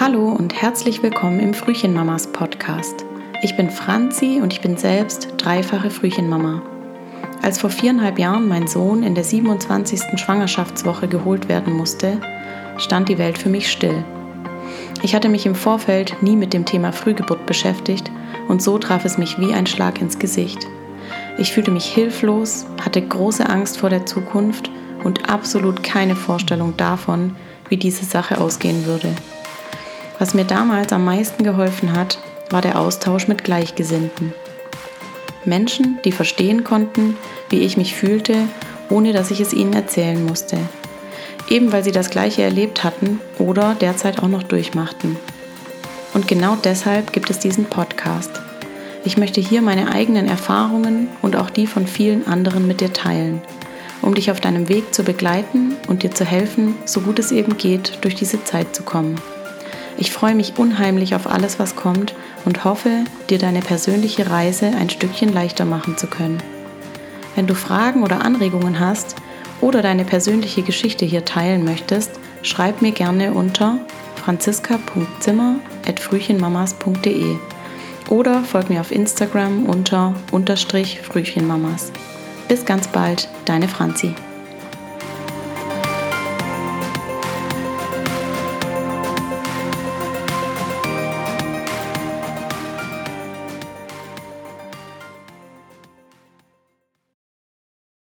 Hallo und herzlich willkommen im Frühchenmamas Podcast. Ich bin Franzi und ich bin selbst dreifache Frühchenmama. Als vor viereinhalb Jahren mein Sohn in der 27. Schwangerschaftswoche geholt werden musste, stand die Welt für mich still. Ich hatte mich im Vorfeld nie mit dem Thema Frühgeburt beschäftigt und so traf es mich wie ein Schlag ins Gesicht. Ich fühlte mich hilflos, hatte große Angst vor der Zukunft und absolut keine Vorstellung davon, wie diese Sache ausgehen würde. Was mir damals am meisten geholfen hat, war der Austausch mit Gleichgesinnten. Menschen, die verstehen konnten, wie ich mich fühlte, ohne dass ich es ihnen erzählen musste. Eben weil sie das Gleiche erlebt hatten oder derzeit auch noch durchmachten. Und genau deshalb gibt es diesen Podcast. Ich möchte hier meine eigenen Erfahrungen und auch die von vielen anderen mit dir teilen, um dich auf deinem Weg zu begleiten und dir zu helfen, so gut es eben geht, durch diese Zeit zu kommen. Ich freue mich unheimlich auf alles, was kommt und hoffe, dir deine persönliche Reise ein Stückchen leichter machen zu können. Wenn du Fragen oder Anregungen hast oder deine persönliche Geschichte hier teilen möchtest, schreib mir gerne unter franziska.zimmer.frühchenmamas.de oder folg mir auf Instagram unter unterstrich Frühchenmamas. Bis ganz bald, deine Franzi.